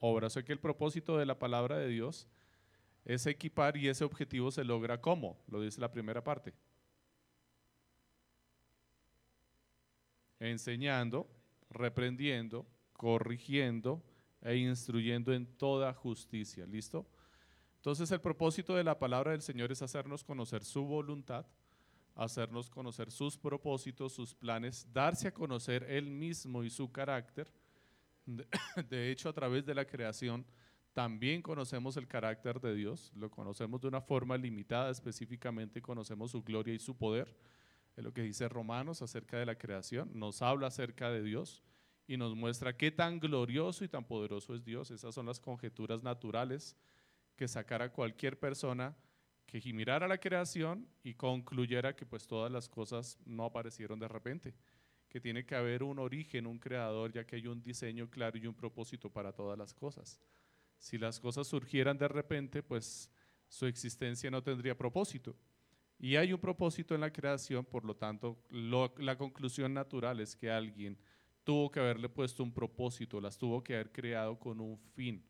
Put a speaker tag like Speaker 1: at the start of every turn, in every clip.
Speaker 1: obra. O sea que el propósito de la palabra de Dios es equipar y ese objetivo se logra ¿cómo? Lo dice la primera parte. Enseñando, reprendiendo, corrigiendo e instruyendo en toda justicia. ¿Listo? Entonces el propósito de la palabra del Señor es hacernos conocer su voluntad, hacernos conocer sus propósitos, sus planes, darse a conocer Él mismo y su carácter. De hecho, a través de la creación también conocemos el carácter de Dios, lo conocemos de una forma limitada, específicamente conocemos su gloria y su poder. Es lo que dice Romanos acerca de la creación, nos habla acerca de Dios y nos muestra qué tan glorioso y tan poderoso es Dios. Esas son las conjeturas naturales que sacara cualquier persona que mirara la creación y concluyera que pues todas las cosas no aparecieron de repente, que tiene que haber un origen, un creador, ya que hay un diseño claro y un propósito para todas las cosas. Si las cosas surgieran de repente, pues su existencia no tendría propósito. Y hay un propósito en la creación, por lo tanto, la conclusión natural es que alguien tuvo que haberle puesto un propósito, las tuvo que haber creado con un fin.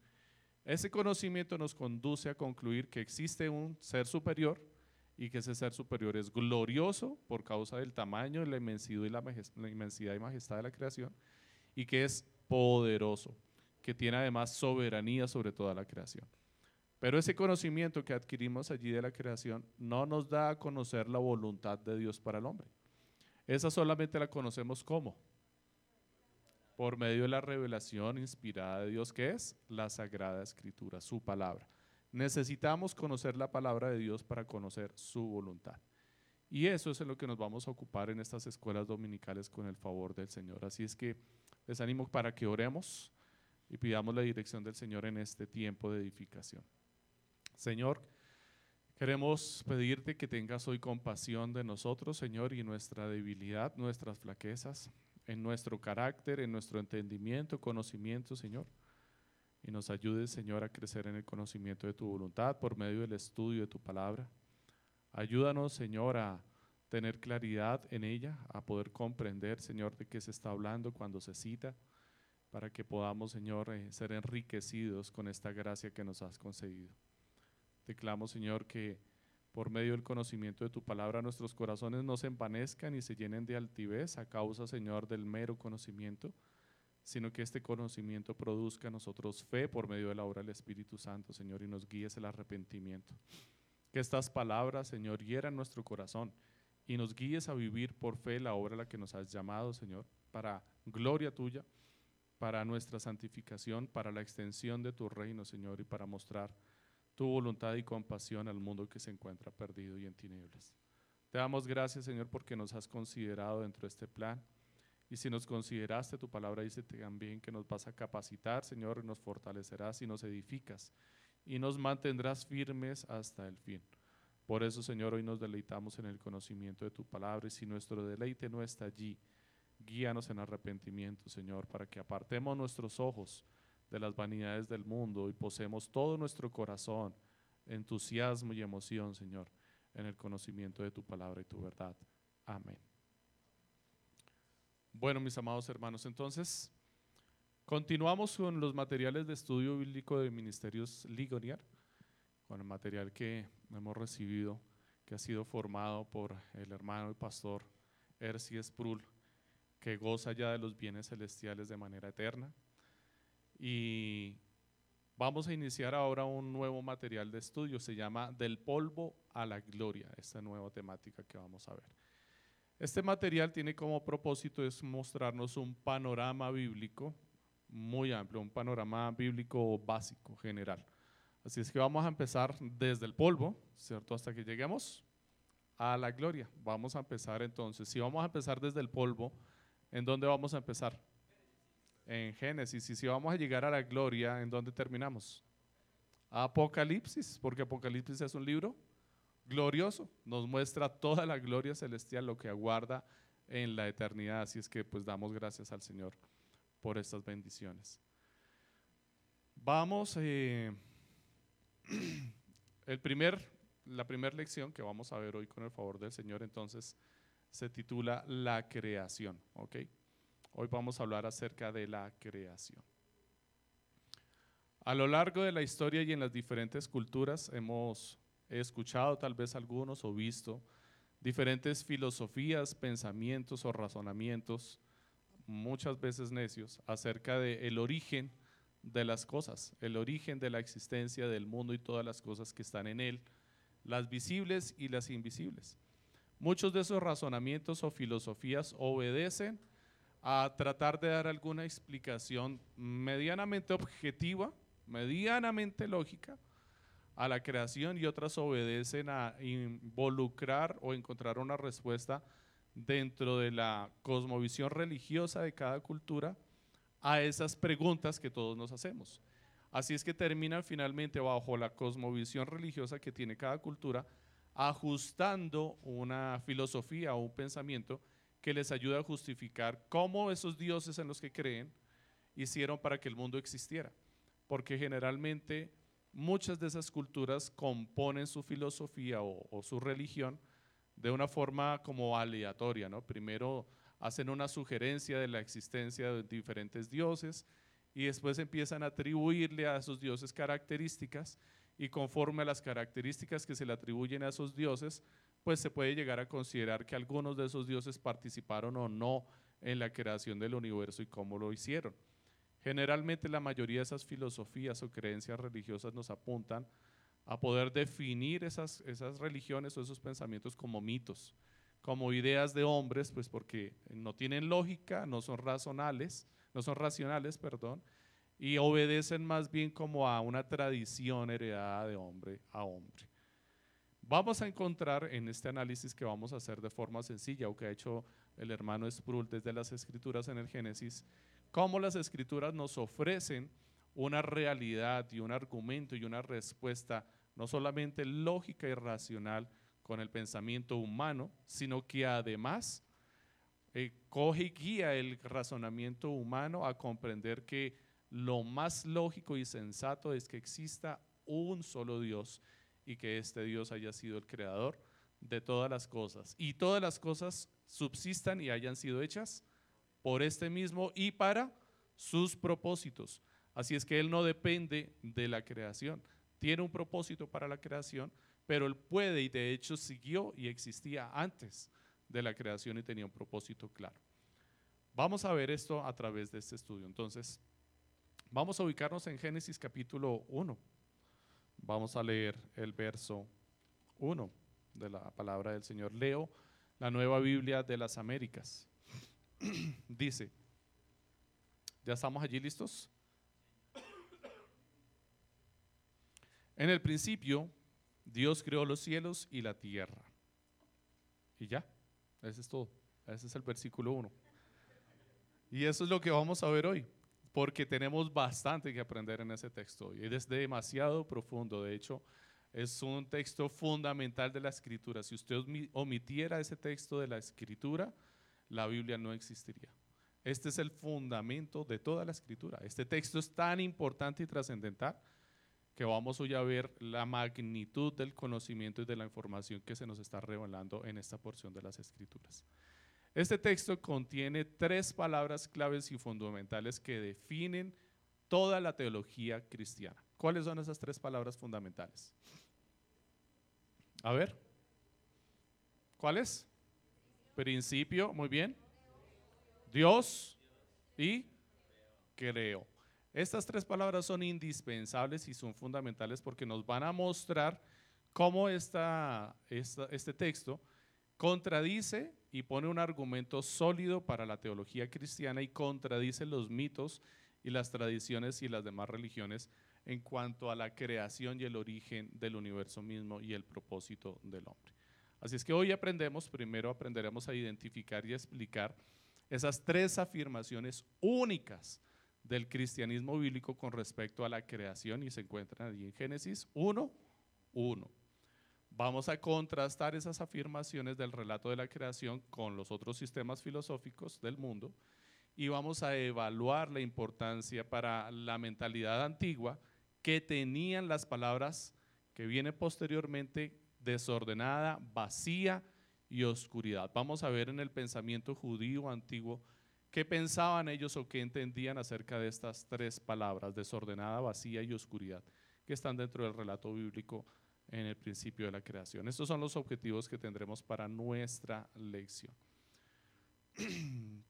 Speaker 1: Ese conocimiento nos conduce a concluir que existe un ser superior y que ese ser superior es glorioso por causa del tamaño, la inmensidad y, la, inmensidad y majestad de la creación y que es poderoso, que tiene además soberanía sobre toda la creación. Pero ese conocimiento que adquirimos allí de la creación no nos da a conocer la voluntad de Dios para el hombre. Esa solamente la conocemos como por medio de la revelación inspirada de Dios, que es la Sagrada Escritura, su palabra. Necesitamos conocer la palabra de Dios para conocer su voluntad. Y eso es en lo que nos vamos a ocupar en estas escuelas dominicales con el favor del Señor. Así es que les animo para que oremos y pidamos la dirección del Señor en este tiempo de edificación. Señor, queremos pedirte que tengas hoy compasión de nosotros, Señor, y nuestra debilidad, nuestras flaquezas en nuestro carácter, en nuestro entendimiento, conocimiento, Señor. Y nos ayude, Señor, a crecer en el conocimiento de tu voluntad por medio del estudio de tu palabra. Ayúdanos, Señor, a tener claridad en ella, a poder comprender, Señor, de qué se está hablando cuando se cita, para que podamos, Señor, eh, ser enriquecidos con esta gracia que nos has concedido. Te clamo, Señor, que por medio del conocimiento de tu palabra, nuestros corazones no se empanezcan y se llenen de altivez a causa, Señor, del mero conocimiento, sino que este conocimiento produzca en nosotros fe por medio de la obra del Espíritu Santo, Señor, y nos guíes el arrepentimiento. Que estas palabras, Señor, hieran nuestro corazón y nos guíes a vivir por fe la obra a la que nos has llamado, Señor, para gloria tuya, para nuestra santificación, para la extensión de tu reino, Señor, y para mostrar tu voluntad y compasión al mundo que se encuentra perdido y en tinieblas. Te damos gracias, Señor, porque nos has considerado dentro de este plan. Y si nos consideraste, tu palabra dice también que nos vas a capacitar, Señor, y nos fortalecerás y nos edificas y nos mantendrás firmes hasta el fin. Por eso, Señor, hoy nos deleitamos en el conocimiento de tu palabra y si nuestro deleite no está allí, guíanos en arrepentimiento, Señor, para que apartemos nuestros ojos de las vanidades del mundo y poseemos todo nuestro corazón, entusiasmo y emoción, Señor, en el conocimiento de tu palabra y tu verdad. Amén. Bueno, mis amados hermanos, entonces continuamos con los materiales de estudio bíblico de Ministerios Ligonier, con el material que hemos recibido, que ha sido formado por el hermano y pastor Erci Sprul, que goza ya de los bienes celestiales de manera eterna y vamos a iniciar ahora un nuevo material de estudio, se llama Del polvo a la gloria, esta nueva temática que vamos a ver. Este material tiene como propósito es mostrarnos un panorama bíblico muy amplio, un panorama bíblico básico, general. Así es que vamos a empezar desde el polvo, ¿cierto? Hasta que lleguemos a la gloria. Vamos a empezar entonces, si vamos a empezar desde el polvo, ¿en dónde vamos a empezar? en Génesis. Y si vamos a llegar a la gloria, ¿en dónde terminamos? Apocalipsis, porque Apocalipsis es un libro glorioso, nos muestra toda la gloria celestial, lo que aguarda en la eternidad. Así es que pues damos gracias al Señor por estas bendiciones. Vamos, eh, el primer, la primera lección que vamos a ver hoy con el favor del Señor, entonces se titula La creación. Hoy vamos a hablar acerca de la creación. A lo largo de la historia y en las diferentes culturas hemos escuchado tal vez algunos o visto diferentes filosofías, pensamientos o razonamientos, muchas veces necios, acerca del el origen de las cosas, el origen de la existencia del mundo y todas las cosas que están en él, las visibles y las invisibles. Muchos de esos razonamientos o filosofías obedecen a tratar de dar alguna explicación medianamente objetiva, medianamente lógica a la creación y otras obedecen a involucrar o encontrar una respuesta dentro de la cosmovisión religiosa de cada cultura a esas preguntas que todos nos hacemos. Así es que terminan finalmente bajo la cosmovisión religiosa que tiene cada cultura, ajustando una filosofía o un pensamiento que les ayuda a justificar cómo esos dioses en los que creen hicieron para que el mundo existiera. Porque generalmente muchas de esas culturas componen su filosofía o, su religión de una forma como aleatoria, ¿no? Primero hacen una sugerencia de la existencia de diferentes dioses y después empiezan a atribuirle a esos dioses características y conforme a las características que se le atribuyen a esos dioses, pues se puede llegar a considerar que algunos de esos dioses participaron o no en la creación del universo y cómo lo hicieron. Generalmente la mayoría de esas filosofías o creencias religiosas nos apuntan a poder definir esas, esas religiones o esos pensamientos como mitos, como ideas de hombres, pues porque no tienen lógica, no son racionales, no son racionales, perdón, y obedecen más bien como a una tradición heredada de hombre a hombre. Vamos a encontrar en este análisis que vamos a hacer de forma sencilla, o que ha hecho el hermano Sproul desde las escrituras en el Génesis, cómo las escrituras nos ofrecen una realidad y un argumento y una respuesta no solamente lógica y racional con el pensamiento humano, sino que además eh, coge y guía el razonamiento humano a comprender que lo más lógico y sensato es que exista un solo Dios y que este Dios haya sido el creador de todas las cosas. Y todas las cosas subsistan y hayan sido hechas por este mismo y para sus propósitos. Así es que Él no depende de la creación. Tiene un propósito para la creación, pero Él puede y de hecho siguió y existía antes de la creación y tenía un propósito claro. Vamos a ver esto a través de este estudio. Entonces, vamos a ubicarnos en Génesis capítulo 1. Vamos a leer el verso 1 de la palabra del Señor. Leo la nueva Biblia de las Américas. Dice, ¿ya estamos allí listos? En el principio, Dios creó los cielos y la tierra. Y ya, ese es todo. Ese es el versículo 1. Y eso es lo que vamos a ver hoy, porque tenemos bastante que aprender en ese texto. Y es demasiado profundo. De hecho, es un texto fundamental de la escritura. Si usted omitiera ese texto de la escritura, la Biblia no existiría. Este es el fundamento de toda la escritura. Este texto es tan importante y trascendental que vamos hoy a ver la magnitud del conocimiento y de la información que se nos está revelando en esta porción de las escrituras. Este texto contiene tres palabras claves y fundamentales que definen toda la teología cristiana. ¿Cuáles son esas tres palabras fundamentales? A ver. ¿Cuáles? Principio, muy bien. Dios y creo. Estas tres palabras son indispensables y son fundamentales porque nos van a mostrar cómo esta, este texto contradice y pone un argumento sólido para la teología cristiana y contradice los mitos y las tradiciones y las demás religiones en cuanto a la creación y el origen del universo mismo y el propósito del hombre. Así es que hoy aprendemos, primero aprenderemos a identificar y explicar esas tres afirmaciones únicas del cristianismo bíblico con respecto a la creación y se encuentran allí en Génesis 1, 1. Vamos a contrastar esas afirmaciones del relato de la creación con los otros sistemas filosóficos del mundo y vamos a evaluar la importancia para la mentalidad antigua que tenían las palabras que viene posteriormente desordenada, vacía y oscuridad. Vamos a ver en el pensamiento judío antiguo ¿Qué pensaban ellos o qué entendían acerca de estas tres palabras, desordenada, vacía y oscuridad, que están dentro del relato bíblico en el principio de la creación? Estos son los objetivos que tendremos para nuestra lección.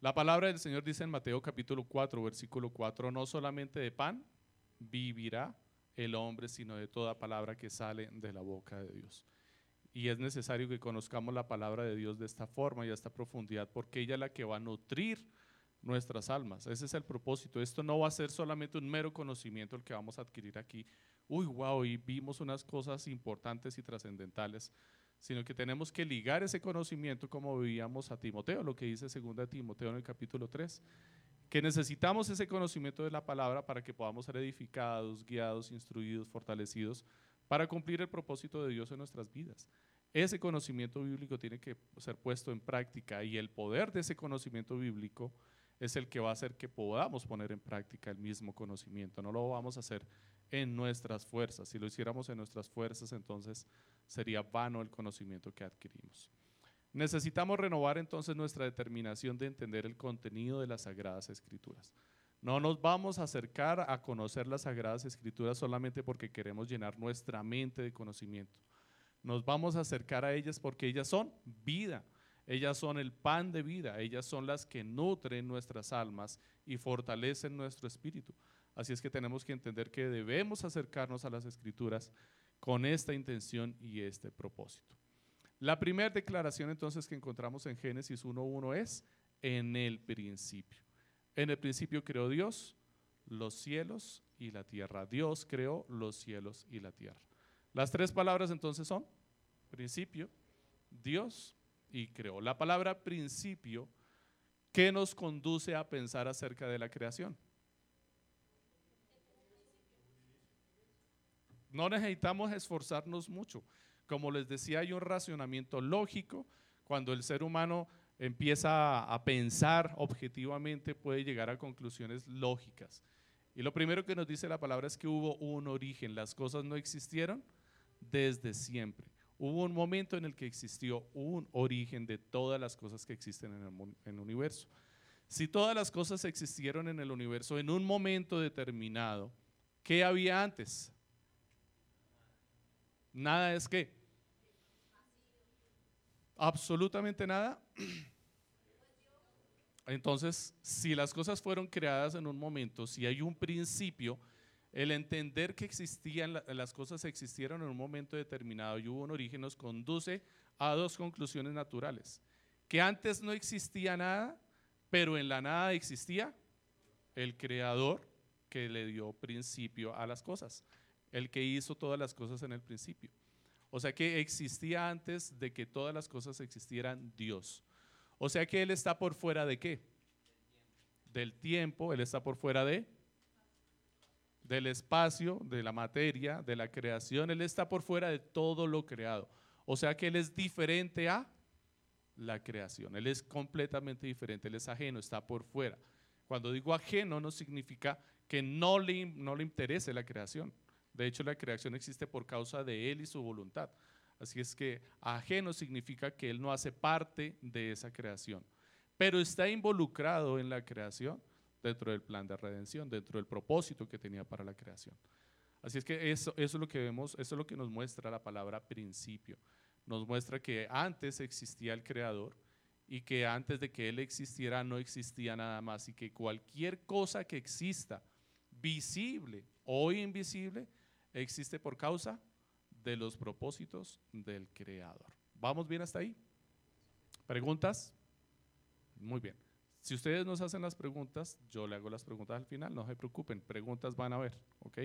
Speaker 1: La palabra del Señor dice en Mateo capítulo 4, versículo 4, no solamente de pan vivirá el hombre, sino de toda palabra que sale de la boca de Dios. Y es necesario que conozcamos la palabra de Dios de esta forma y a esta profundidad, porque ella es la que va a nutrir nuestras almas. Ese es el propósito. Esto no va a ser solamente un mero conocimiento el que vamos a adquirir aquí. Uy, wow, y vimos unas cosas importantes y trascendentales, sino que tenemos que ligar ese conocimiento como veíamos a Timoteo, lo que dice 2 Timoteo en el capítulo 3, que necesitamos ese conocimiento de la palabra para que podamos ser edificados, guiados, instruidos, fortalecidos para cumplir el propósito de Dios en nuestras vidas. Ese conocimiento bíblico tiene que ser puesto en práctica y el poder de ese conocimiento bíblico es el que va a hacer que podamos poner en práctica el mismo conocimiento. No lo vamos a hacer en nuestras fuerzas. Si lo hiciéramos en nuestras fuerzas, entonces sería vano el conocimiento que adquirimos. Necesitamos renovar entonces nuestra determinación de entender el contenido de las Sagradas Escrituras. No nos vamos a acercar a conocer las Sagradas Escrituras solamente porque queremos llenar nuestra mente de conocimiento. Nos vamos a acercar a ellas porque ellas son vida, ellas son el pan de vida, ellas son las que nutren nuestras almas y fortalecen nuestro espíritu. Así es que tenemos que entender que debemos acercarnos a las Escrituras con esta intención y este propósito. La primera declaración entonces que encontramos en Génesis 1.1 es en el principio. En el principio creó Dios los cielos y la tierra. Dios creó los cielos y la tierra. Las tres palabras entonces son principio, Dios y creó. La palabra principio, ¿qué nos conduce a pensar acerca de la creación? No necesitamos esforzarnos mucho. Como les decía, hay un racionamiento lógico. Cuando el ser humano empieza a pensar objetivamente, puede llegar a conclusiones lógicas. Y lo primero que nos dice la palabra es que hubo un origen, las cosas no existieron desde siempre. Hubo un momento en el que existió un origen de todas las cosas que existen en el, en el universo. Si todas las cosas existieron en el universo en un momento determinado, ¿qué había antes? Nada es que absolutamente nada. Entonces, si las cosas fueron creadas en un momento, si hay un principio, el entender que existían, las cosas existieron en un momento determinado y hubo un origen nos conduce a dos conclusiones naturales. Que antes no existía nada, pero en la nada existía el creador que le dio principio a las cosas, el que hizo todas las cosas en el principio. O sea que existía antes de que todas las cosas existieran Dios. O sea que Él está por fuera de qué? Del tiempo, Él está por fuera de del espacio, de la materia, de la creación, Él está por fuera de todo lo creado. O sea que Él es diferente a la creación, Él es completamente diferente, Él es ajeno, está por fuera. Cuando digo ajeno no significa que no le, no le interese la creación, de hecho, la creación existe por causa de Él y su voluntad. Así es que ajeno significa que Él no hace parte de esa creación, pero está involucrado en la creación dentro del plan de redención, dentro del propósito que tenía para la creación. Así es que eso, es lo que vemos, eso es lo que nos muestra la palabra principio. Nos muestra que antes existía el creador y que antes de que Él existiera no existía nada más y que cualquier cosa que exista, visible o invisible, existe por causa de los propósitos del Creador. ¿Vamos bien hasta ahí? ¿Preguntas? Muy bien. Si ustedes nos hacen las preguntas, yo le hago las preguntas al final, no se preocupen, preguntas van a ver, ¿ok?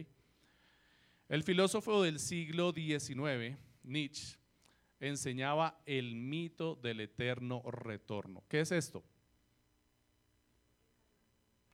Speaker 1: El filósofo del siglo XIX, Nietzsche, enseñaba el mito del eterno retorno. ¿Qué es esto?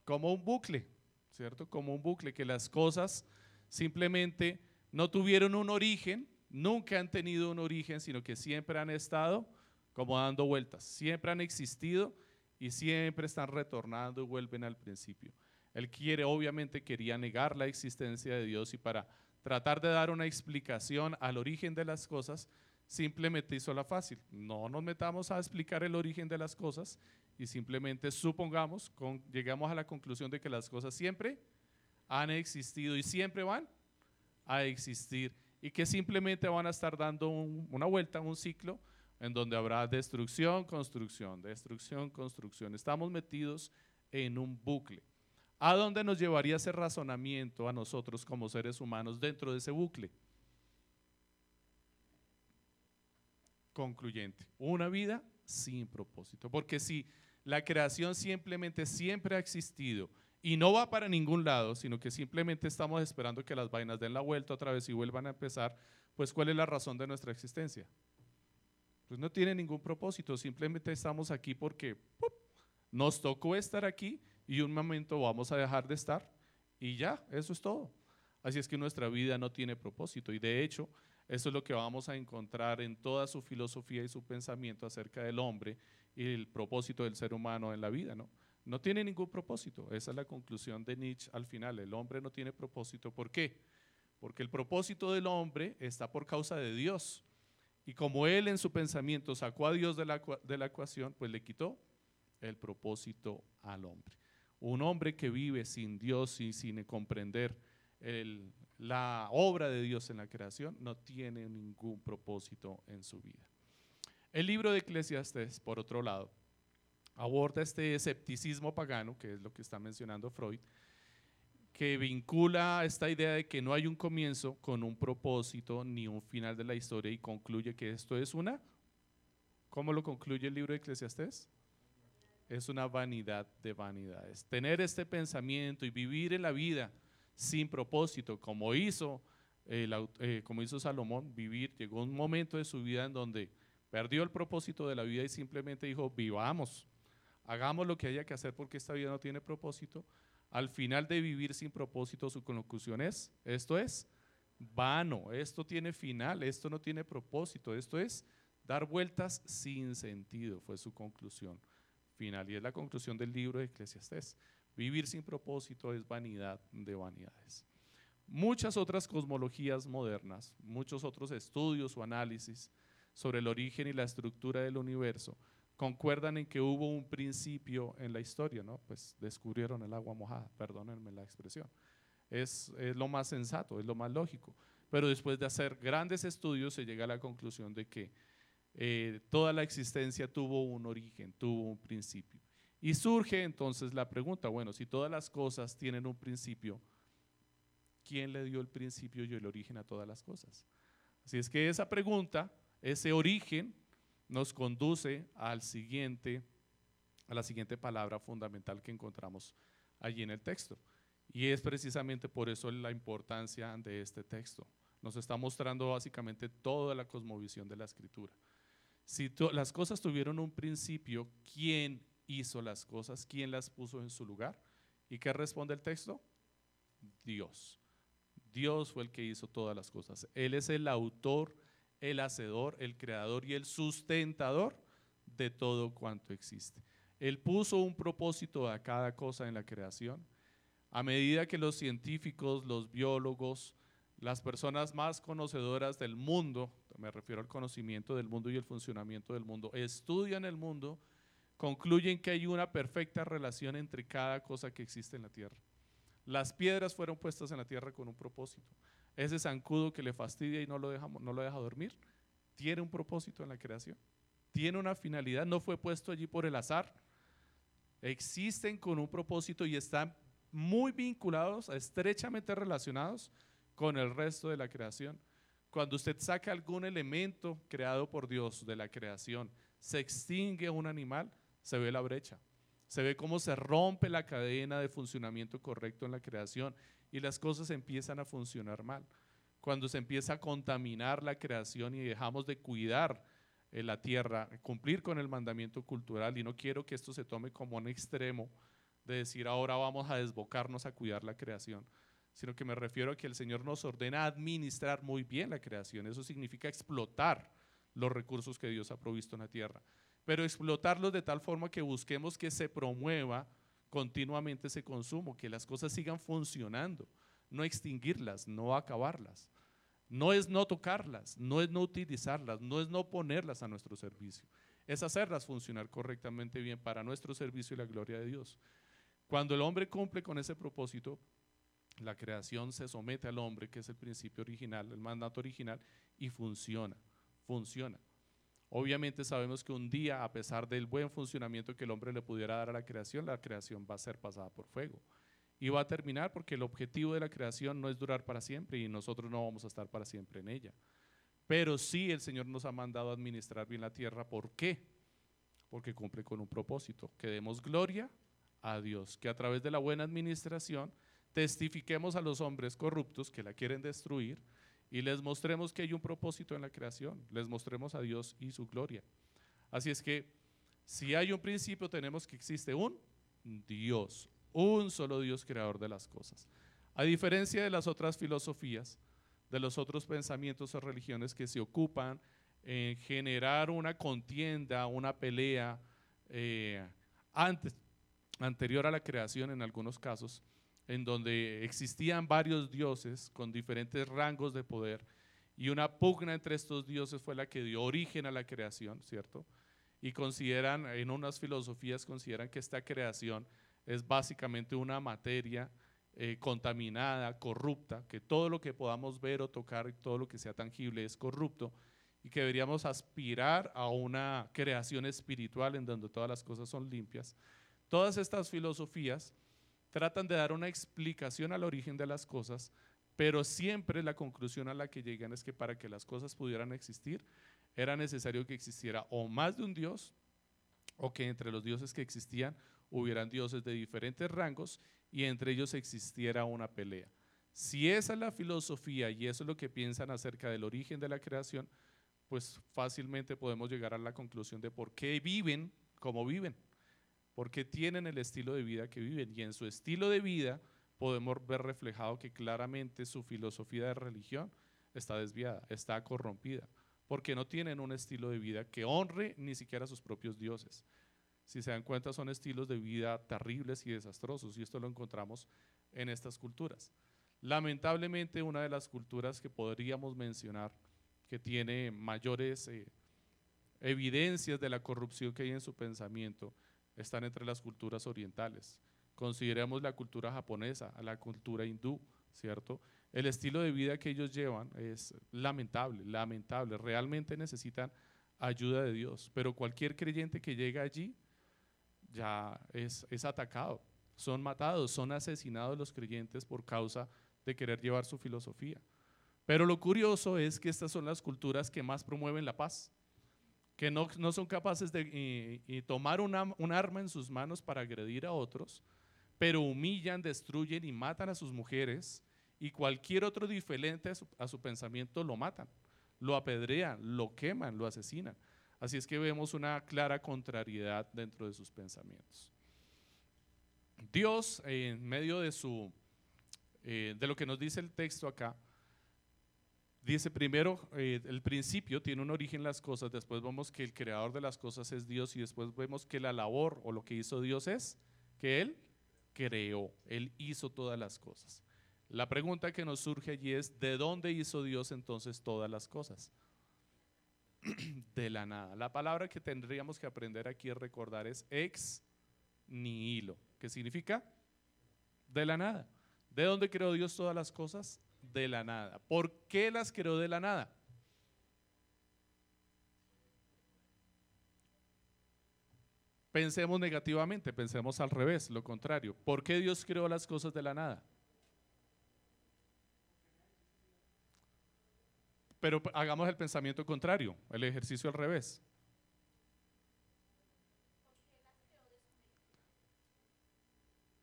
Speaker 1: Como un bucle, ¿cierto? Como un bucle, que las cosas simplemente no tuvieron un origen, nunca han tenido un origen, sino que siempre han estado como dando vueltas, siempre han existido y siempre están retornando y vuelven al principio. Él quiere, obviamente quería negar la existencia de Dios y para tratar de dar una explicación al origen de las cosas, simplemente hizo la fácil. No nos metamos a explicar el origen de las cosas y simplemente supongamos, con, llegamos a la conclusión de que las cosas siempre han existido y siempre van a existir y que simplemente van a estar dando una vuelta, un ciclo en donde habrá destrucción, construcción, destrucción, construcción. Estamos metidos en un bucle. ¿A dónde nos llevaría ese razonamiento a nosotros como seres humanos dentro de ese bucle? Concluyente, una vida sin propósito. Porque si la creación simplemente siempre ha existido y no va para ningún lado, sino que simplemente estamos esperando que las vainas den la vuelta otra vez y vuelvan a empezar, pues ¿cuál es la razón de nuestra existencia? Pues no tiene ningún propósito, simplemente estamos aquí porque nos tocó estar aquí y un momento vamos a dejar de estar y ya, eso es todo. Así es que nuestra vida no tiene propósito y de hecho eso es lo que vamos a encontrar en toda su filosofía y su pensamiento acerca del hombre y el propósito del ser humano en la vida, ¿no? No tiene ningún propósito. Esa es la conclusión de Nietzsche al final. El hombre no tiene propósito. ¿Por qué? Porque el propósito del hombre está por causa de Dios. Y como él en su pensamiento sacó a Dios de la, de la ecuación, pues le quitó el propósito al hombre. Un hombre que vive sin Dios y sin comprender la obra de Dios en la creación no tiene ningún propósito en su vida. El libro de Eclesiastes, por otro lado, aborda este escepticismo pagano, que es lo que está mencionando Freud, que vincula esta idea de que no hay un comienzo con un propósito ni un final de la historia y concluye que esto es una, ¿cómo lo concluye el libro de Eclesiastés? Es una vanidad de vanidades. Tener este pensamiento y vivir en la vida sin propósito, como hizo, eh, como hizo Salomón, vivir, llegó un momento de su vida en donde perdió el propósito de la vida y simplemente dijo, vivamos, hagamos lo que haya que hacer porque esta vida no tiene propósito. Al final de vivir sin propósito, su conclusión es, esto es vano, esto tiene final, esto no tiene propósito, esto es dar vueltas sin sentido, fue su conclusión final. Y es la conclusión del libro de Eclesiastés. Vivir sin propósito es vanidad de vanidades. Muchas otras cosmologías modernas, muchos otros estudios o análisis sobre el origen y la estructura del universo concuerdan en que hubo un principio en la historia, ¿no? Pues descubrieron el agua mojada, perdónenme la expresión. Es, lo más sensato, es lo más lógico. Pero después de hacer grandes estudios se llega a la conclusión de que eh, toda la existencia tuvo un origen, tuvo un principio. Y surge entonces la pregunta, bueno, si todas las cosas tienen un principio, ¿quién le dio el principio y el origen a todas las cosas? Así es que esa pregunta, ese origen, nos conduce a la siguiente palabra fundamental que encontramos allí en el texto. Y es precisamente por eso la importancia de este texto. Nos está mostrando básicamente toda la cosmovisión de la escritura. Si las cosas tuvieron un principio, ¿quién hizo las cosas? ¿Quién las puso en su lugar? ¿Y qué responde el texto? Dios. Dios fue el que hizo todas las cosas. Él es el autor, el hacedor, el creador y el sustentador de todo cuanto existe. Él puso un propósito a cada cosa en la creación. A medida que los científicos, los biólogos, las personas más conocedoras del mundo, me refiero al conocimiento del mundo y el funcionamiento del mundo, estudian el mundo, concluyen que hay una perfecta relación entre cada cosa que existe en la tierra. Las piedras fueron puestas en la tierra con un propósito. Ese zancudo que le fastidia y no lo deja, no lo deja dormir, tiene un propósito en la creación. Tiene una finalidad, no fue puesto allí por el azar. Existen con un propósito y están muy vinculados, estrechamente relacionados con el resto de la creación. Cuando usted saca algún elemento creado por Dios de la creación, se extingue un animal, se ve la brecha. Se ve cómo se rompe la cadena de funcionamiento correcto en la creación y las cosas empiezan a funcionar mal. Cuando se empieza a contaminar la creación y dejamos de cuidar eh, la tierra, cumplir con el mandamiento cultural, y no quiero que esto se tome como un extremo de decir ahora vamos a desbocarnos a cuidar la creación, sino que me refiero a que el Señor nos ordena administrar muy bien la creación. Eso significa explotar los recursos que Dios ha provisto en la tierra pero explotarlos de tal forma que busquemos que se promueva continuamente ese consumo, que las cosas sigan funcionando, no extinguirlas, no acabarlas. No es no tocarlas, no es no utilizarlas, no es no ponerlas a nuestro servicio. Es hacerlas funcionar correctamente bien para nuestro servicio y la gloria de Dios. Cuando el hombre cumple con ese propósito, la creación se somete al hombre, que es el principio original, el mandato original, y funciona, funciona. Obviamente sabemos que un día, a pesar del buen funcionamiento que el hombre le pudiera dar a la creación, la creación va a ser pasada por fuego. Y va a terminar porque el objetivo de la creación no es durar para siempre y nosotros no vamos a estar para siempre en ella. Pero sí el Señor nos ha mandado administrar bien la tierra. ¿Por qué? Porque cumple con un propósito, que demos gloria a Dios, que a través de la buena administración testifiquemos a los hombres corruptos que la quieren destruir y les mostremos que hay un propósito en la creación, les mostremos a Dios y su gloria. Así es que si hay un principio tenemos que existe un Dios, un solo Dios creador de las cosas. A diferencia de las otras filosofías, de los otros pensamientos o religiones que se ocupan en generar una contienda, una pelea eh, antes, anterior a la creación en algunos casos, en donde existían varios dioses con diferentes rangos de poder y una pugna entre estos dioses fue la que dio origen a la creación, ¿cierto? Y consideran, en unas filosofías consideran que esta creación es básicamente una materia eh, contaminada, corrupta, que todo lo que podamos ver o tocar, todo lo que sea tangible es corrupto y que deberíamos aspirar a una creación espiritual en donde todas las cosas son limpias. Todas estas filosofías tratan de dar una explicación al origen de las cosas, pero siempre la conclusión a la que llegan es que para que las cosas pudieran existir, era necesario que existiera o más de un dios, o que entre los dioses que existían hubieran dioses de diferentes rangos y entre ellos existiera una pelea. Si esa es la filosofía y eso es lo que piensan acerca del origen de la creación, pues fácilmente podemos llegar a la conclusión de por qué viven como viven, por qué tienen el estilo de vida que viven. Y en su estilo de vida podemos ver reflejado que claramente su filosofía de religión está desviada, está corrompida, porque no tienen un estilo de vida que honre ni siquiera a sus propios dioses si se dan cuenta, son estilos de vida terribles y desastrosos, y esto lo encontramos en estas culturas. Lamentablemente, una de las culturas que podríamos mencionar que tiene mayores eh, evidencias de la corrupción que hay en su pensamiento están entre las culturas orientales. Consideremos la cultura japonesa, la cultura hindú, ¿cierto? El estilo de vida que ellos llevan es lamentable, lamentable. Realmente necesitan ayuda de Dios, pero cualquier creyente que llega allí ya es, es atacado. Son matados, son asesinados los creyentes por causa de querer llevar su filosofía. Pero lo curioso es que estas son las culturas que más promueven la paz, que no, no son capaces de tomar un arma en sus manos para agredir a otros, pero humillan, destruyen y matan a sus mujeres y cualquier otro diferente a su, a su pensamiento lo matan, lo apedrean, lo queman, lo asesinan. Así es que vemos una clara contrariedad dentro de sus pensamientos. Dios, en medio de, su, eh, de lo que nos dice el texto acá, dice primero, eh, el principio tiene un origen las cosas, después vemos que el creador de las cosas es Dios y después vemos que la labor o lo que hizo Dios es que Él creó, Él hizo todas las cosas. La pregunta que nos surge allí es, ¿de dónde hizo Dios entonces todas las cosas? de la nada. La palabra que tendríamos que aprender aquí a recordar es ex nihilo, que significa de la nada. ¿De dónde creó Dios todas las cosas? De la nada. ¿Por qué las creó de la nada? Pensemos negativamente, pensemos al revés, lo contrario. ¿Por qué Dios creó las cosas de la nada? Pero hagamos el pensamiento contrario, el ejercicio al revés.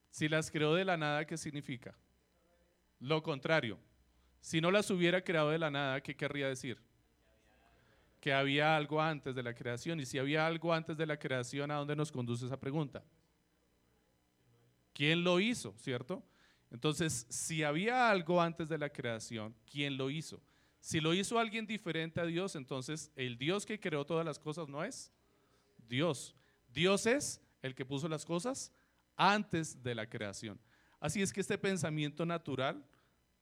Speaker 1: Si las creó de la nada, ¿qué significa? Lo contrario. Si no las hubiera creado de la nada, ¿qué querría decir? Que había algo antes de la creación. Y si había algo antes de la creación, ¿a dónde nos conduce esa pregunta? ¿Quién lo hizo? ¿Cierto? Entonces, si había algo antes de la creación, ¿quién lo hizo? Si lo hizo alguien diferente a Dios, entonces el Dios que creó todas las cosas no es Dios. Dios es el que puso las cosas antes de la creación. Así es que este pensamiento natural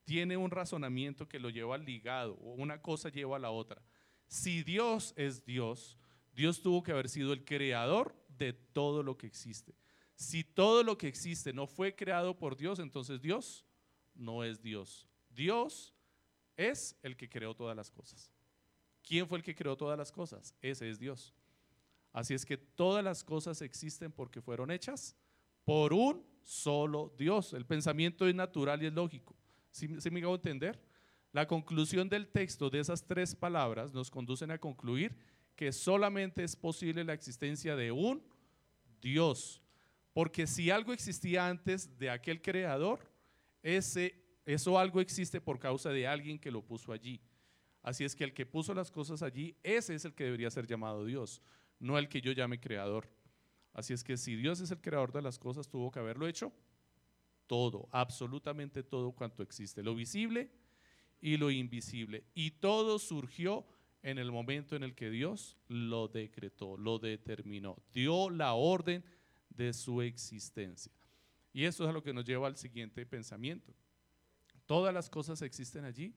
Speaker 1: tiene un razonamiento que lo lleva ligado, o una cosa lleva a la otra. Si Dios es Dios, Dios tuvo que haber sido el creador de todo lo que existe. Si todo lo que existe no fue creado por Dios, entonces Dios no es Dios. Dios es el que creó todas las cosas. ¿Quién fue el que creó todas las cosas? Ese es Dios. Así es que todas las cosas existen porque fueron hechas por un solo Dios. El pensamiento es natural y es lógico. ¿Sí, me hago entender? La conclusión del texto de esas tres palabras nos conducen a concluir que solamente es posible la existencia de un Dios. Porque si algo existía antes de aquel creador, ese, eso algo existe por causa de alguien que lo puso allí. Así es que el que puso las cosas allí, ese es el que debería ser llamado Dios, no el que yo llame creador. Así es que si Dios es el creador de las cosas, tuvo que haberlo hecho todo, absolutamente todo cuanto existe, lo visible y lo invisible. Y todo surgió en el momento en el que Dios lo decretó, lo determinó, dio la orden de su existencia. Y eso es a lo que nos lleva al siguiente pensamiento. Todas las cosas existen allí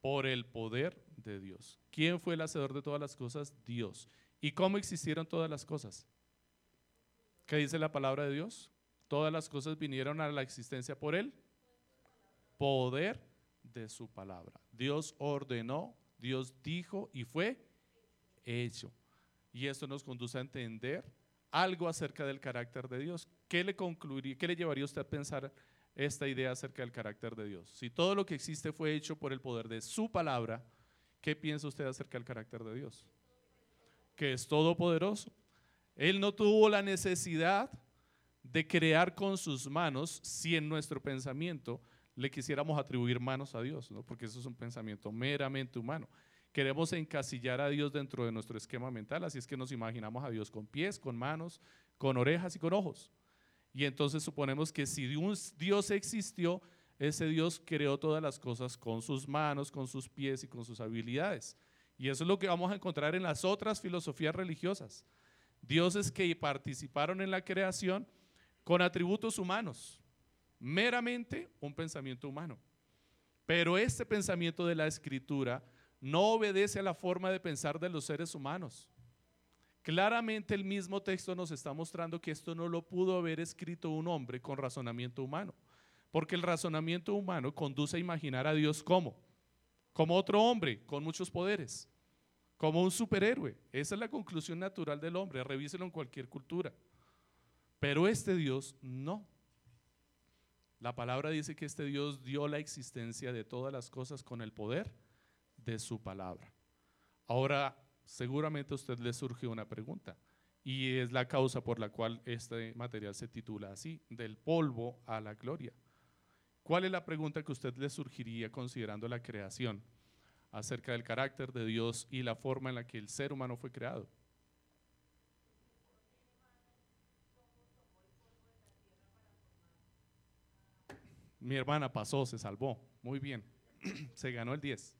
Speaker 1: por el poder de Dios. ¿Quién fue el hacedor de todas las cosas? Dios. ¿Y cómo existieron todas las cosas? ¿Qué dice la palabra de Dios? Todas las cosas vinieron a la existencia por él. Poder de su palabra. Dios ordenó, Dios dijo y fue hecho. Y esto nos conduce a entender algo acerca del carácter de Dios. ¿Qué le concluiría, qué le llevaría usted a pensar esta idea acerca del carácter de Dios? Si todo lo que existe fue hecho por el poder de su palabra, ¿qué piensa usted acerca del carácter de Dios? Que es todopoderoso. Él no tuvo la necesidad de crear con sus manos si en nuestro pensamiento le quisiéramos atribuir manos a Dios, ¿no? porque eso es un pensamiento meramente humano. Queremos encasillar a Dios dentro de nuestro esquema mental, así es que nos imaginamos a Dios con pies, con manos, con orejas y con ojos. Y entonces suponemos que si Dios existió, ese Dios creó todas las cosas con sus manos, con sus pies y con sus habilidades. Y eso es lo que vamos a encontrar en las otras filosofías religiosas. Dioses que participaron en la creación con atributos humanos, meramente un pensamiento humano. Pero este pensamiento de la escritura no obedece a la forma de pensar de los seres humanos. Claramente el mismo texto nos está mostrando que esto no lo pudo haber escrito un hombre con razonamiento humano, porque el razonamiento humano conduce a imaginar a Dios como, como otro hombre con muchos poderes, como un superhéroe. Esa es la conclusión natural del hombre, revíselo en cualquier cultura. Pero este Dios no. La palabra dice que este Dios dio la existencia de todas las cosas con el poder de su palabra. Ahora, seguramente a usted le surge una pregunta y es la causa por la cual este material se titula así, del polvo a la gloria. ¿Cuál es la pregunta que usted le surgiría considerando la creación acerca del carácter de Dios y la forma en la que el ser humano fue creado? Mi hermana pasó, se salvó. Muy bien. se ganó el 10.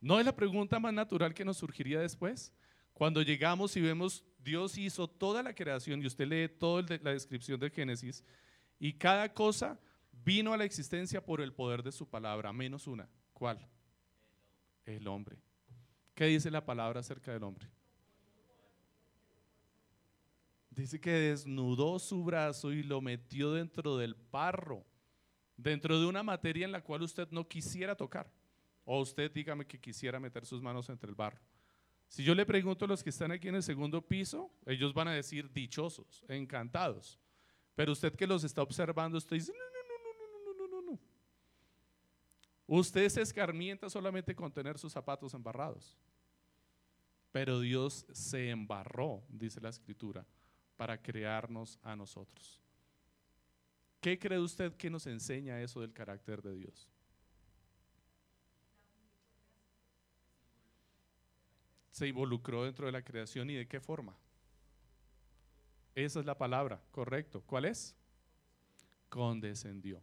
Speaker 1: ¿No es la pregunta más natural que nos surgiría después? Cuando llegamos y vemos, Dios hizo toda la creación y usted lee toda la descripción de Génesis y cada cosa vino a la existencia por el poder de su palabra, menos una. ¿Cuál? El hombre. ¿Qué dice la palabra acerca del hombre? Dice que desnudó su brazo y lo metió dentro del parro dentro de una materia en la cual usted no quisiera tocar. O usted dígame que quisiera meter sus manos entre el barro. Si yo le pregunto a los que están aquí en el segundo piso, ellos van a decir dichosos, encantados. Pero usted que los está observando, usted dice, no, no, no, no, no, no, no, no. Usted se escarmienta solamente con tener sus zapatos embarrados. Pero Dios se embarró, dice la escritura, para crearnos a nosotros. ¿Qué cree usted que nos enseña eso del carácter de Dios? Se involucró dentro de la creación y de qué forma. Esa es la palabra, correcto. ¿Cuál es? Condescendió.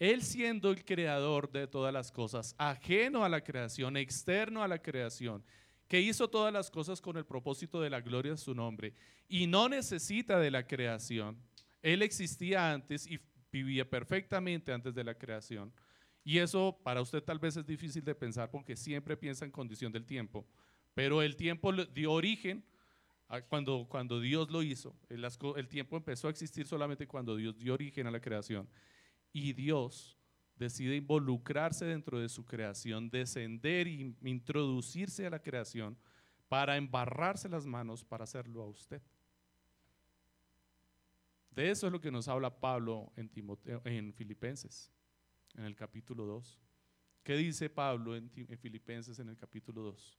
Speaker 1: Él siendo el creador de todas las cosas, ajeno a la creación, externo a la creación, que hizo todas las cosas con el propósito de la gloria de su nombre y no necesita de la creación. Él existía antes y vivía perfectamente antes de la creación Y eso para usted tal vez es difícil de pensar porque siempre piensa en condición del tiempo. Pero el tiempo dio origen cuando, cuando Dios lo hizo. El, el tiempo empezó a existir solamente cuando Dios dio origen a la creación. Y Dios decide involucrarse dentro de su creación, descender e introducirse a la creación para embarrarse las manos para hacerlo a usted. De eso es lo que nos habla Pablo en, en Filipenses, en el capítulo 2. ¿Qué dice Pablo en, en Filipenses en el capítulo 2?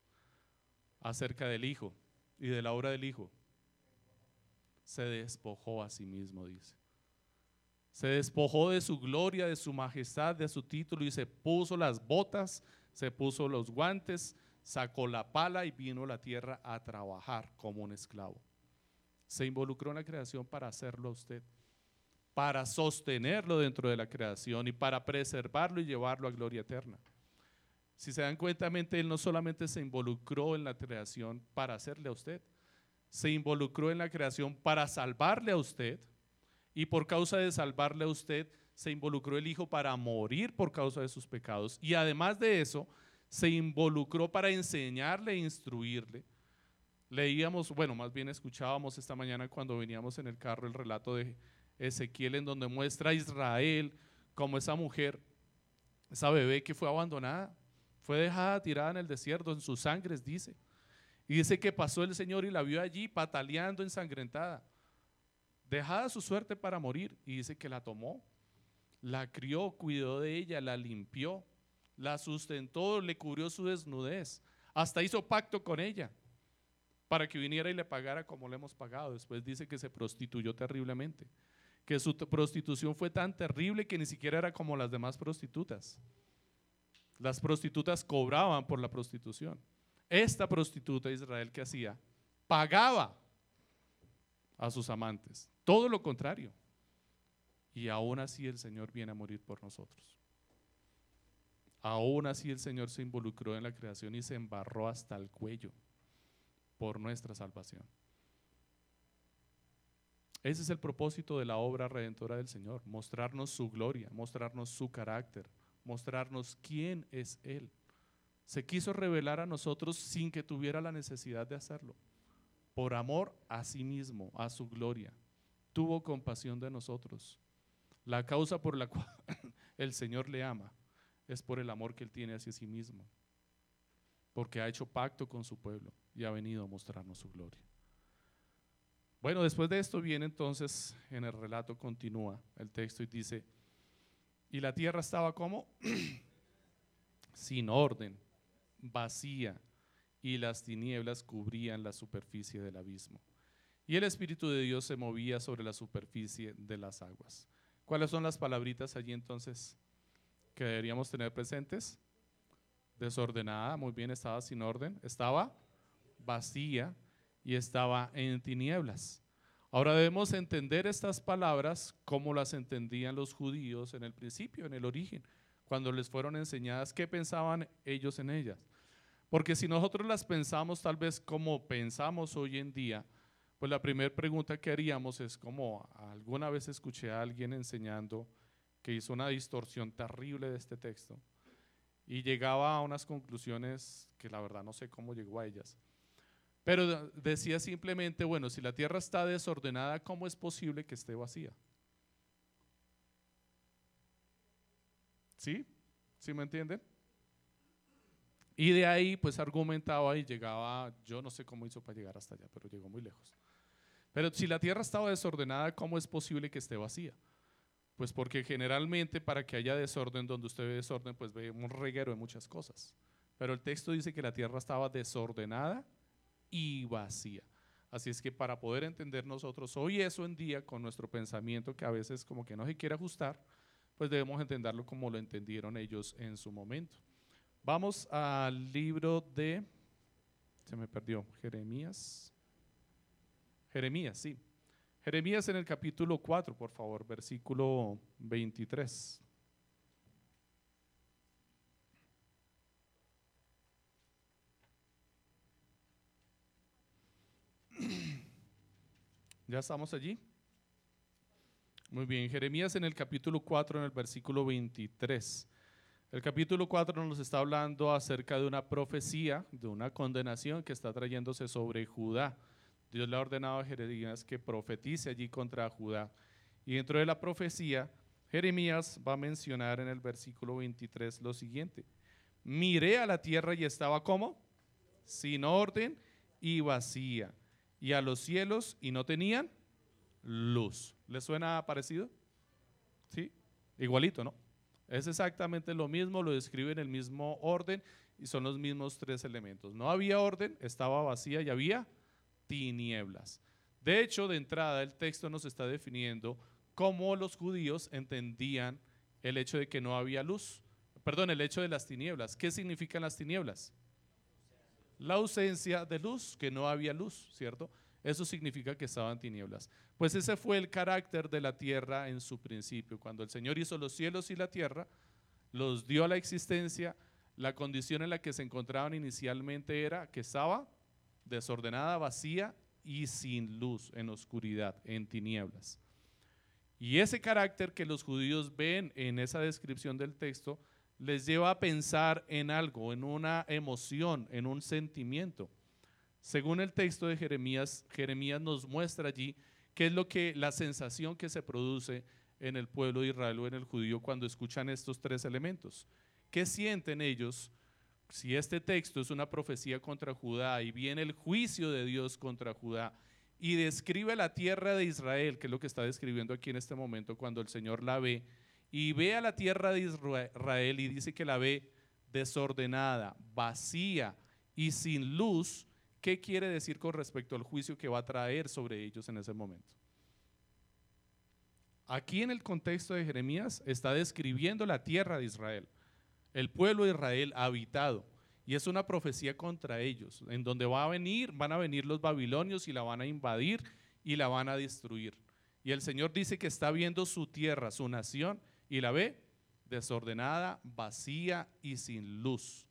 Speaker 1: Acerca del Hijo y de la obra del Hijo. Se despojó a sí mismo, dice. Se despojó de su gloria, de su majestad, de su título y se puso las botas, se puso los guantes, sacó la pala y vino a la tierra a trabajar como un esclavo. Se involucró en la creación para hacerlo a usted, para sostenerlo dentro de la creación y para preservarlo y llevarlo a gloria eterna. Si se dan cuenta, Él no solamente se involucró en la creación para hacerle a usted, se involucró en la creación para salvarle a usted y por causa de salvarle a usted, se involucró el Hijo para morir por causa de sus pecados y además de eso, se involucró para enseñarle e instruirle. Leíamos, bueno, más bien escuchábamos esta mañana cuando veníamos en el carro el relato de Ezequiel en donde muestra a Israel como esa mujer, esa bebé que fue abandonada fue dejada tirada en el desierto, en sus sangres, dice. Y dice que pasó el Señor y la vio allí pataleando ensangrentada, dejada su suerte para morir. Y dice que la tomó, la crió, cuidó de ella, la limpió, la sustentó, le cubrió su desnudez, hasta hizo pacto con ella para que viniera y le pagara como le hemos pagado. Después dice que se prostituyó terriblemente, que su prostitución fue tan terrible que ni siquiera era como las demás prostitutas. Las prostitutas cobraban por la prostitución. Esta prostituta de Israel que hacía, pagaba a sus amantes. Todo lo contrario. Y aún así el Señor viene a morir por nosotros. Aún así el Señor se involucró en la creación y se embarró hasta el cuello por nuestra salvación. Ese es el propósito de la obra redentora del Señor, mostrarnos su gloria, mostrarnos su carácter, mostrarnos quién es Él. Se quiso revelar a nosotros sin que tuviera la necesidad de hacerlo. Por amor a sí mismo, a su gloria. Tuvo compasión de nosotros. La causa por la cual el Señor le ama es por el amor que Él tiene hacia sí mismo. Porque ha hecho pacto con su pueblo y ha venido a mostrarnos su gloria. Bueno, después de esto viene entonces, en el relato continúa el texto y dice, y la tierra estaba como sin orden, vacía, y las tinieblas cubrían la superficie del abismo. Y el Espíritu de Dios se movía sobre la superficie de las aguas. ¿Cuáles son las palabritas allí entonces que deberíamos tener presentes? Desordenada, muy bien, estaba sin orden, estaba vacía y estaba en tinieblas. Ahora debemos entender estas palabras como las entendían los judíos en el principio, en el origen, cuando les fueron enseñadas qué pensaban ellos en ellas. Porque si nosotros las pensamos tal vez como pensamos hoy en día, pues la primera pregunta que haríamos es como alguna vez escuché a alguien enseñando que hizo una distorsión terrible de este texto y llegaba a unas conclusiones que la verdad no sé cómo llegó a ellas. Pero decía simplemente, bueno, si la tierra está desordenada, ¿cómo es posible que esté vacía? ¿Sí? ¿Sí me entienden? Y de ahí pues argumentaba y llegaba, yo no sé cómo hizo para llegar hasta allá, pero llegó muy lejos. Pero si la tierra estaba desordenada, ¿cómo es posible que esté vacía? Pues porque generalmente para que haya desorden, donde usted ve desorden, pues ve un reguero de muchas cosas. Pero el texto dice que la tierra estaba desordenada y vacía. Así es que para poder entender nosotros hoy eso en día con nuestro pensamiento que a veces como que no se quiere ajustar, pues debemos entenderlo como lo entendieron ellos en su momento. Vamos al libro de, se me perdió, Jeremías. Jeremías, sí. Jeremías en el capítulo 4, por favor, versículo 23. ¿Ya estamos allí? Muy bien, Jeremías en el capítulo 4, en el versículo 23. El capítulo 4 nos está hablando acerca de una profecía, de una condenación que está trayéndose sobre Judá. Dios le ha ordenado a Jeremías que profetice allí contra Judá. Y dentro de la profecía, Jeremías va a mencionar en el versículo 23 lo siguiente. Miré a la tierra y estaba como sin orden y vacía, y a los cielos y no tenían luz. ¿Le suena parecido? ¿Sí? Igualito, ¿no? Es exactamente lo mismo, lo describe en el mismo orden y son los mismos tres elementos. No había orden, estaba vacía y había tinieblas. De hecho, de entrada, el texto nos está definiendo cómo los judíos entendían el hecho de que no había luz. Perdón, el hecho de las tinieblas. ¿Qué significan las tinieblas? La ausencia de luz, que no había luz, ¿cierto? Eso significa que estaban tinieblas. Pues ese fue el carácter de la tierra en su principio. Cuando el Señor hizo los cielos y la tierra, los dio a la existencia, la condición en la que se encontraban inicialmente era que estaba desordenada, vacía y sin luz, en oscuridad, en tinieblas. Y ese carácter que los judíos ven en esa descripción del texto les lleva a pensar en algo, en una emoción, en un sentimiento. Según el texto de Jeremías, Jeremías nos muestra allí qué es lo que la sensación que se produce en el pueblo de Israel o en el judío cuando escuchan estos tres elementos. ¿Qué sienten ellos si este texto es una profecía contra Judá y viene el juicio de Dios contra Judá y describe la tierra de Israel, que es lo que está describiendo aquí en este momento cuando el Señor la ve, y ve a la tierra de Israel y dice que la ve desordenada, vacía y sin luz, ¿qué quiere decir con respecto al juicio que va a traer sobre ellos en ese momento? Aquí en el contexto de Jeremías está describiendo la tierra de Israel, el pueblo de Israel habitado y es una profecía contra ellos, en donde va a venir, van a venir los babilonios y la van a invadir y la van a destruir. Y el Señor dice que está viendo su tierra, su nación, y la ve desordenada, vacía y sin luz.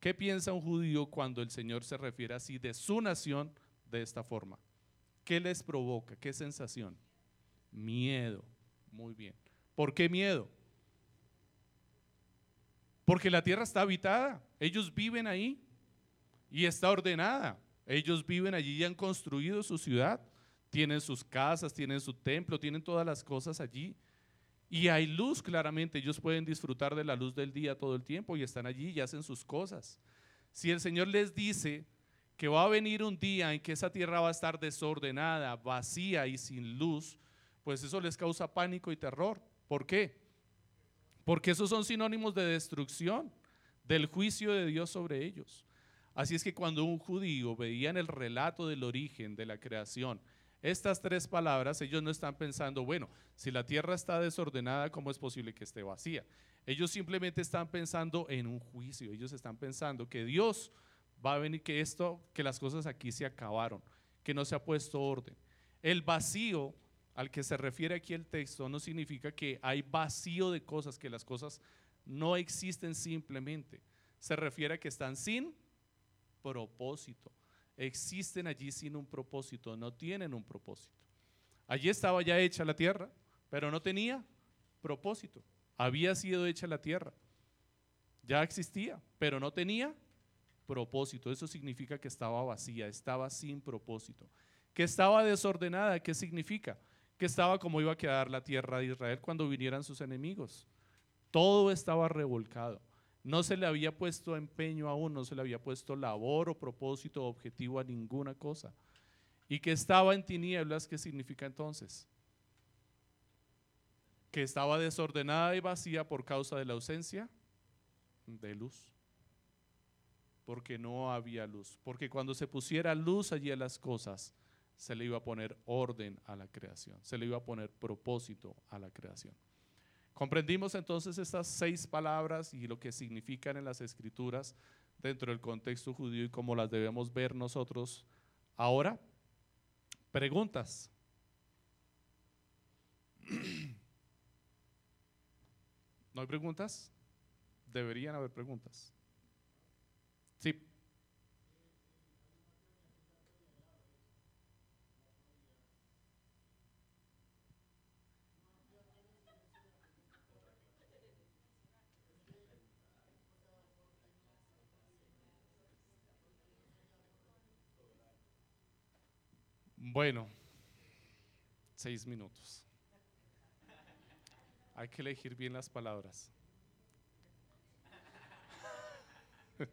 Speaker 1: ¿Qué piensa un judío cuando el Señor se refiere así de su nación de esta forma? ¿Qué les provoca? ¿Qué sensación? Miedo. Muy bien. ¿Por qué miedo? Porque la tierra está habitada, ellos viven ahí y está ordenada. Ellos viven allí y han construido su ciudad, tienen sus casas, tienen su templo, tienen todas las cosas allí. Y hay luz claramente, ellos pueden disfrutar de la luz del día todo el tiempo y están allí y hacen sus cosas. Si el Señor les dice que va a venir un día en que esa tierra va a estar desordenada, vacía y sin luz, pues eso les causa pánico y terror. ¿Por qué? Porque esos son sinónimos de destrucción, del juicio de Dios sobre ellos. Así es que cuando un judío veía en el relato del origen de la creación estas tres palabras, ellos no están pensando, bueno, si la tierra está desordenada, ¿cómo es posible que esté vacía? Ellos simplemente están pensando en un juicio, ellos están pensando que Dios va a venir, que esto, que las cosas aquí se acabaron, que no se ha puesto orden. El vacío al que se refiere aquí el texto no significa que hay vacío de cosas, que las cosas no existen simplemente. Se refiere a que están sin propósito. Existen allí sin un propósito, no tienen un propósito. Allí estaba ya hecha la tierra, pero no tenía propósito. Había sido hecha la tierra. Ya existía, pero no tenía propósito. Eso significa que estaba vacía, estaba sin propósito. Que estaba desordenada, ¿qué significa? Que estaba como iba a quedar la tierra de Israel cuando vinieran sus enemigos. Todo estaba revolcado. No se le había puesto empeño aún, no se le había puesto labor o propósito o objetivo a ninguna cosa. Y que estaba en tinieblas, ¿qué significa entonces? Que estaba desordenada y vacía por causa de la ausencia de luz. Porque no había luz. Porque cuando se pusiera luz allí a las cosas, se le iba a poner orden a la creación, se le iba a poner propósito a la creación. Comprendimos entonces estas seis palabras y lo que significan en las escrituras dentro del contexto judío y cómo las debemos ver nosotros ahora. Preguntas. ¿No hay preguntas? Deberían haber preguntas. Sí. Bueno, seis minutos. Hay que elegir bien las palabras.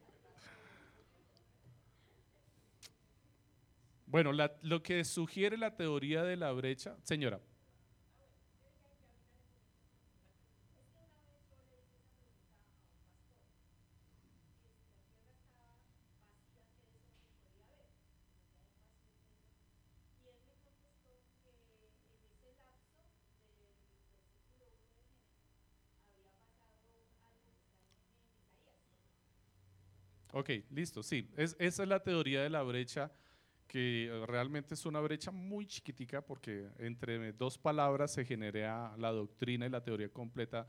Speaker 1: Bueno, lo que sugiere la teoría de la brecha, señora. Ok, listo, sí. Es, esa es la teoría de la brecha, que realmente es una brecha muy chiquitica porque entre dos palabras se genera la doctrina y la teoría completa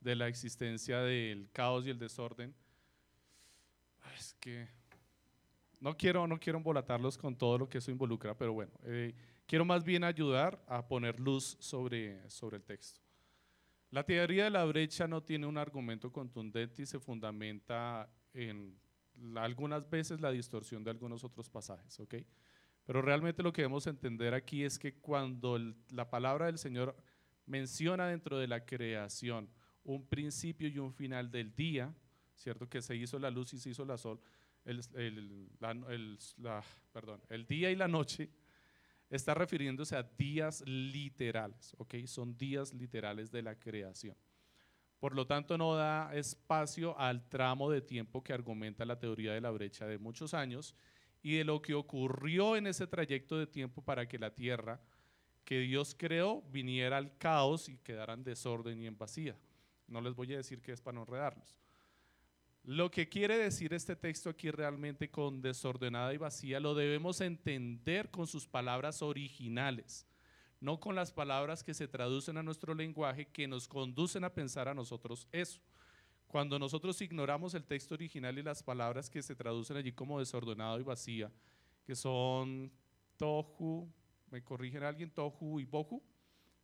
Speaker 1: de la existencia del caos y el desorden. Es que no quiero, no quiero embolatarlos con todo lo que eso involucra, pero bueno, eh, quiero más bien ayudar a poner luz sobre, sobre el texto. La teoría de la brecha no tiene un argumento contundente y se fundamenta en algunas veces la distorsión de algunos otros pasajes, ¿ok? Pero realmente lo que debemos entender aquí es que cuando la palabra del Señor menciona dentro de la creación un principio y un final del día, ¿cierto? Que se hizo la luz y se hizo la sol, el, perdón, el día y la noche, está refiriéndose a días literales, ¿ok? Son días literales de la creación. Por lo tanto, no da espacio al tramo de tiempo que argumenta la teoría de la brecha de muchos años y de lo que ocurrió en ese trayecto de tiempo para que la tierra que Dios creó viniera al caos y quedara en desorden y en vacía. No les voy a decir que es para no enredarlos. Lo que quiere decir este texto aquí realmente con desordenada y vacía lo debemos entender con sus palabras originales no con las palabras que se traducen a nuestro lenguaje que nos conducen a pensar a nosotros eso. Cuando nosotros ignoramos el texto original y las palabras que se traducen allí como desordenado y vacía, que son tohu, me corrigen alguien, tohu y bohu,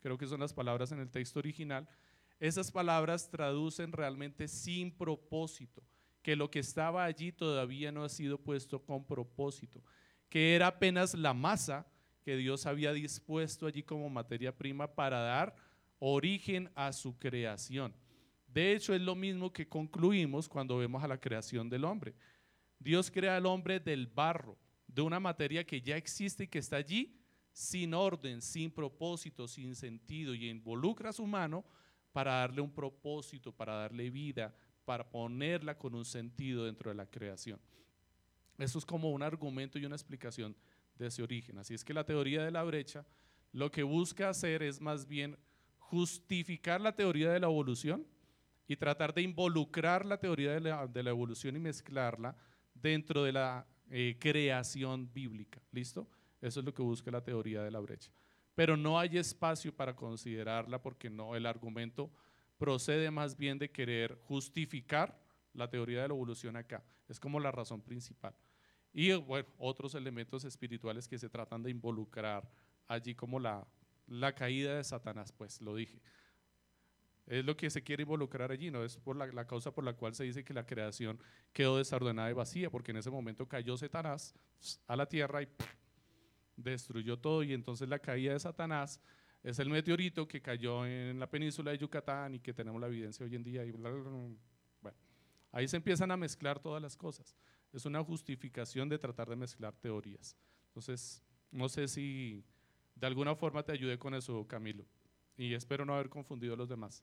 Speaker 1: creo que son las palabras en el texto original, esas palabras traducen realmente sin propósito, que lo que estaba allí todavía no ha sido puesto con propósito, que era apenas la masa que Dios había dispuesto allí como materia prima para dar origen a su creación. De hecho, es lo mismo que concluimos cuando vemos a la creación del hombre. Dios crea al hombre del barro, de una materia que ya existe y que está allí sin orden, sin propósito, sin sentido, y involucra a su mano para darle un propósito, para darle vida, para ponerla con un sentido dentro de la creación. Eso es como un argumento y una explicación de ese origen. Así es que la teoría de la brecha lo que busca hacer es más bien justificar la teoría de la evolución y tratar de involucrar la teoría de la, evolución y mezclarla dentro de la eh, creación bíblica. ¿Listo? Eso es lo que busca la teoría de la brecha. Pero no hay espacio para considerarla porque no, el argumento procede más bien de querer justificar la teoría de la evolución acá. Es como la razón principal. Y bueno, otros elementos espirituales que se tratan de involucrar allí como la, la caída de Satanás, pues lo dije. Es lo que se quiere involucrar allí, no es por la, causa por la cual se dice que la creación quedó desordenada y vacía, porque en ese momento cayó Satanás a la tierra y destruyó todo y entonces la caída de Satanás es el meteorito que cayó en la península de Yucatán y que tenemos la evidencia hoy en día. Y bueno, ahí se empiezan a mezclar todas las cosas es una justificación de tratar de mezclar teorías. Entonces, no sé si de alguna forma te ayude con eso, Camilo, y espero no haber confundido a los demás.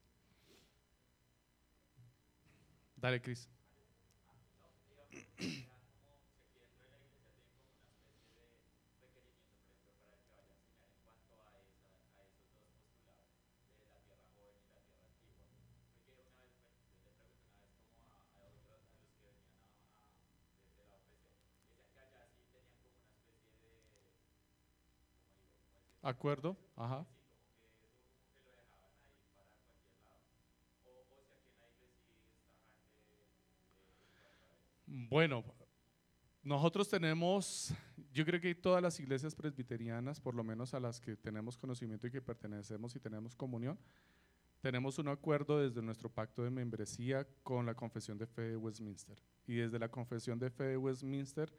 Speaker 1: Dale, Cris. Acuerdo, ajá. Bueno, nosotros tenemos, yo creo que todas las iglesias presbiterianas, por lo menos a las que tenemos conocimiento y que pertenecemos y tenemos comunión, tenemos un acuerdo desde nuestro pacto de membresía con la Confesión de Fe de Westminster. Y desde la Confesión de Fe de Westminster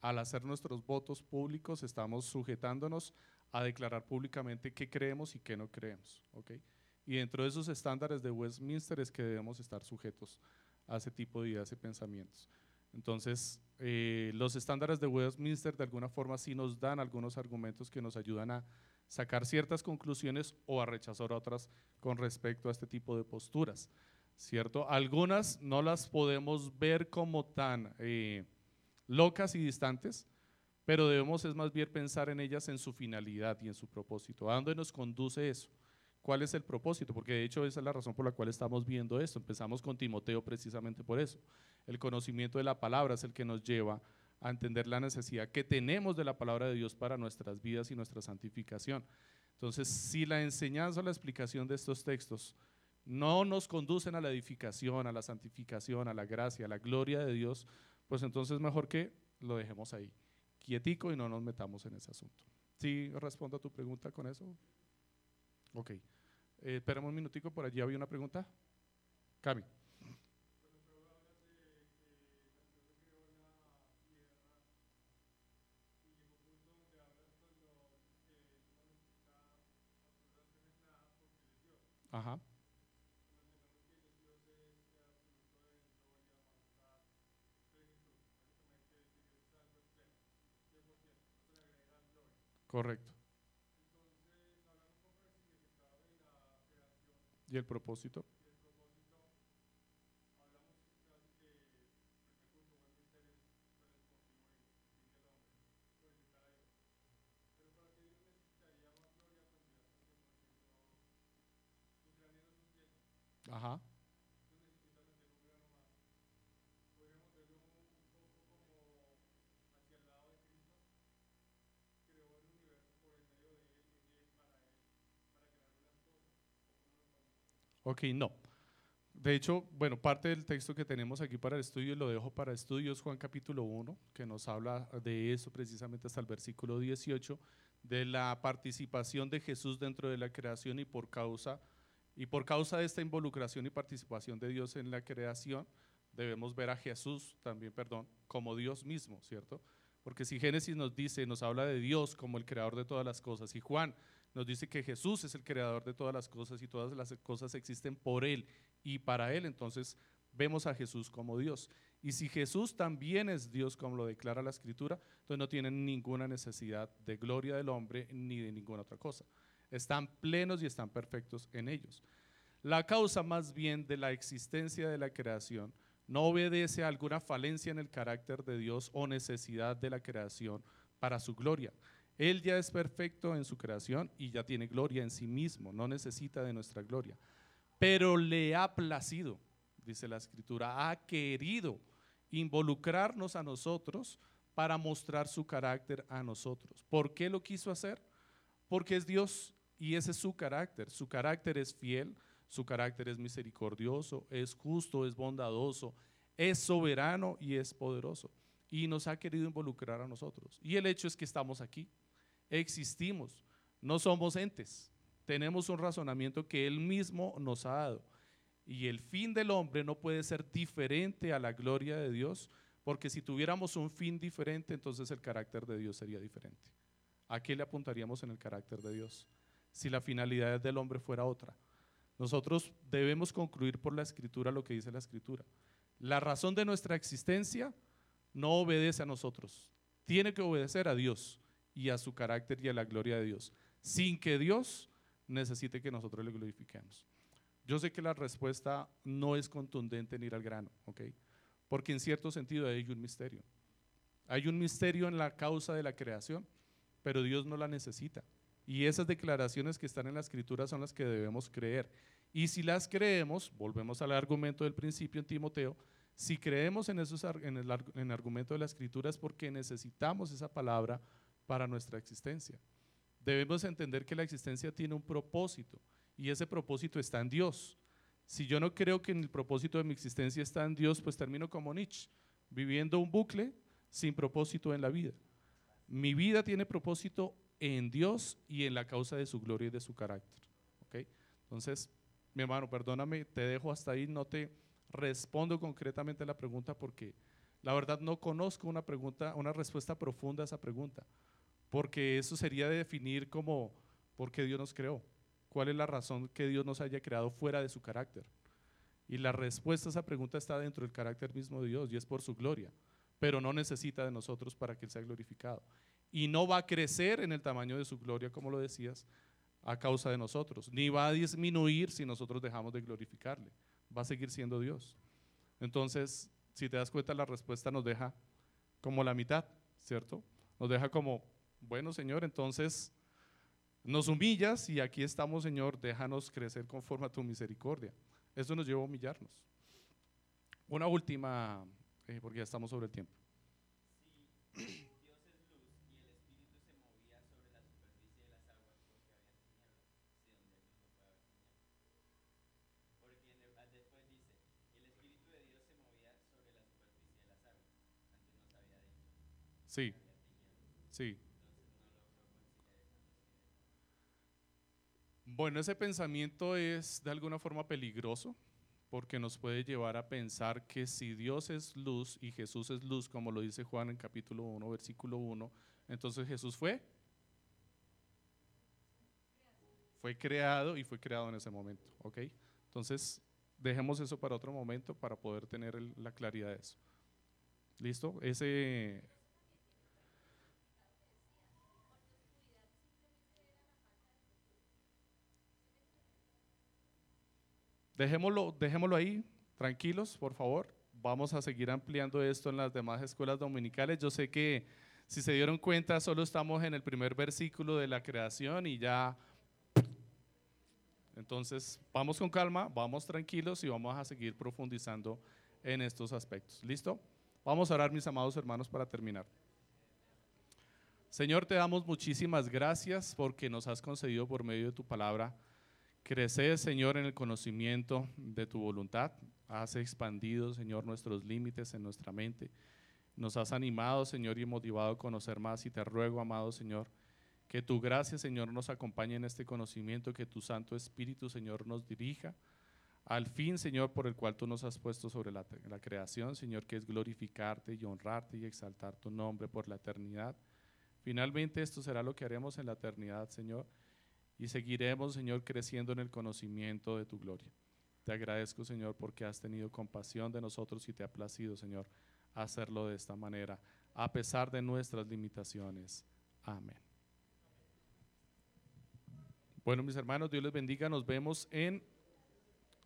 Speaker 1: al hacer nuestros votos públicos, estamos sujetándonos a declarar públicamente qué creemos y qué no creemos. ¿okay? Y dentro de esos estándares de Westminster es que debemos estar sujetos a ese tipo de ideas y pensamientos. Entonces, eh, los estándares de Westminster de alguna forma sí nos dan algunos argumentos que nos ayudan a sacar ciertas conclusiones o a rechazar otras con respecto a este tipo de posturas, ¿cierto? Algunas no las podemos ver como tan eh, locas y distantes, pero debemos es más bien pensar en ellas en su finalidad y en su propósito. ¿A dónde nos conduce eso? ¿Cuál es el propósito? Porque de hecho esa es la razón por la cual estamos viendo esto. Empezamos con Timoteo precisamente por eso. El conocimiento de la palabra es el que nos lleva a entender la necesidad que tenemos de la palabra de Dios para nuestras vidas y nuestra santificación. Entonces, si la enseñanza o la explicación de estos textos no nos conducen a la edificación, a la santificación, a la gracia, a la gloria de Dios, pues entonces mejor que lo dejemos ahí, quietico y no nos metamos en ese asunto. ¿Sí respondo a tu pregunta con eso? Ok. Eh, esperemos un minutico, por allí había una pregunta. Cami. Ajá. Correcto. ¿Y el propósito? Ajá. Ok, no. De hecho, bueno, parte del texto que tenemos aquí para el estudio lo dejo para estudios, Juan capítulo 1, que nos habla de eso precisamente hasta el versículo 18, de la participación de Jesús dentro de la creación y por causa, y por causa de esta involucración y participación de Dios en la creación, debemos ver a Jesús también, perdón, como Dios mismo, ¿cierto? Porque si Génesis nos dice, nos habla de Dios como el creador de todas las cosas, y Juan nos dice que Jesús es el creador de todas las cosas y todas las cosas existen por Él y para Él, entonces vemos a Jesús como Dios. Y si Jesús también es Dios, como lo declara la Escritura, entonces no tienen ninguna necesidad de gloria del hombre ni de ninguna otra cosa. Están plenos y están perfectos en ellos. La causa más bien de la existencia de la creación no obedece a alguna falencia en el carácter de Dios o necesidad de la creación para su gloria, él ya es perfecto en su creación y ya tiene gloria en sí mismo, no necesita de nuestra gloria. Pero le ha placido, dice la escritura, ha querido involucrarnos a nosotros para mostrar su carácter a nosotros. ¿Por qué lo quiso hacer? Porque es Dios y ese es su carácter. Su carácter es fiel, su carácter es misericordioso, es justo, es bondadoso, es soberano y es poderoso. Y nos ha querido involucrar a nosotros. Y el hecho es que estamos aquí existimos, no somos entes, tenemos un razonamiento que Él mismo nos ha dado. Y el fin del hombre no puede ser diferente a la gloria de Dios, porque si tuviéramos un fin diferente, entonces el carácter de Dios sería diferente. ¿A qué le apuntaríamos en el carácter de Dios? Si la finalidad del hombre fuera otra. Nosotros debemos concluir por la escritura lo que dice la escritura. La razón de nuestra existencia no obedece a nosotros, tiene que obedecer a Dios y a su carácter y a la gloria de Dios, sin que Dios necesite que nosotros le glorifiquemos. Yo sé que la respuesta no es contundente en ir al grano, ¿ok? Porque en cierto sentido hay un misterio. Hay un misterio en la causa de la creación, pero Dios no la necesita. Y esas declaraciones que están en la escritura son las que debemos creer. Y si las creemos, volvemos al argumento del principio en Timoteo, si creemos en, esos, en, el, en el argumento de la escritura es porque necesitamos esa palabra para nuestra existencia. Debemos entender que la existencia tiene un propósito y ese propósito está en Dios. Si yo no creo que el propósito de mi existencia está en Dios, pues termino como Nietzsche, viviendo un bucle sin propósito en la vida. Mi vida tiene propósito en Dios y en la causa de su gloria y de su carácter. Entonces, mi hermano, perdóname, te dejo hasta ahí, no te respondo concretamente la pregunta porque La verdad no conozco una pregunta, una respuesta profunda a esa pregunta, porque eso sería de definir como por qué Dios nos creó, cuál es la razón que Dios nos haya creado fuera de su carácter. Y la respuesta a esa pregunta está dentro del carácter mismo de Dios y es por su gloria, pero no necesita de nosotros para que Él sea glorificado. Y no va a crecer en el tamaño de su gloria, como lo decías, a causa de nosotros, ni va a disminuir si nosotros dejamos de glorificarle, va a seguir siendo Dios. Entonces, si te das cuenta, la respuesta nos deja como la mitad, ¿cierto? Nos deja como, bueno, Señor, entonces nos humillas y aquí estamos, Señor, déjanos crecer conforme a tu misericordia. Eso nos lleva a humillarnos. Una última, eh, porque ya estamos sobre el tiempo. Sí, sí. Bueno, ese pensamiento es de alguna forma peligroso porque nos puede llevar a pensar que si Dios es luz y Jesús es luz, como lo dice Juan en capítulo 1, versículo 1, entonces Jesús fue fue creado y fue creado en ese momento, ¿ok? Entonces, dejemos eso para otro momento para poder tener la claridad de eso. ¿Listo? Ese Dejémoslo, dejémoslo ahí, tranquilos, por favor. Vamos a seguir ampliando esto en las demás escuelas dominicales. Yo sé que si se dieron cuenta, solo estamos en el primer versículo de la creación y ya... Entonces, vamos con calma, vamos tranquilos y vamos a seguir profundizando en estos aspectos. ¿Listo? Vamos a orar, mis amados hermanos, para terminar. Señor, te damos muchísimas gracias porque nos has concedido por medio de tu palabra Crecer, Señor, en el conocimiento de tu voluntad. Has expandido, Señor, nuestros límites en nuestra mente. Nos has animado, Señor, y motivado a conocer más. Y te ruego, amado Señor, que tu gracia, Señor, nos acompañe en este conocimiento, que tu Santo Espíritu, Señor, nos dirija al fin, Señor, por el cual tú nos has puesto sobre la, creación, Señor, que es glorificarte y honrarte y exaltar tu nombre por la eternidad. Finalmente, esto será lo que haremos en la eternidad, Señor y seguiremos, Señor, creciendo en el conocimiento de tu gloria. Te agradezco, Señor, porque has tenido compasión de nosotros y te ha placido, Señor, hacerlo de esta manera, a pesar de nuestras limitaciones. Amén. Bueno, mis hermanos, Dios les bendiga. Nos vemos en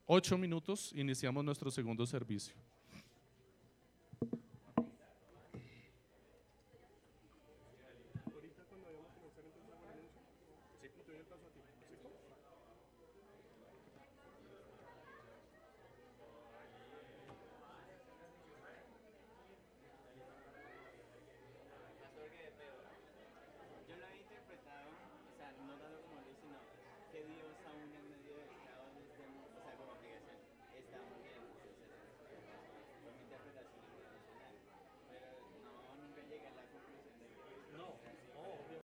Speaker 1: ocho minutos. Iniciamos nuestro segundo servicio.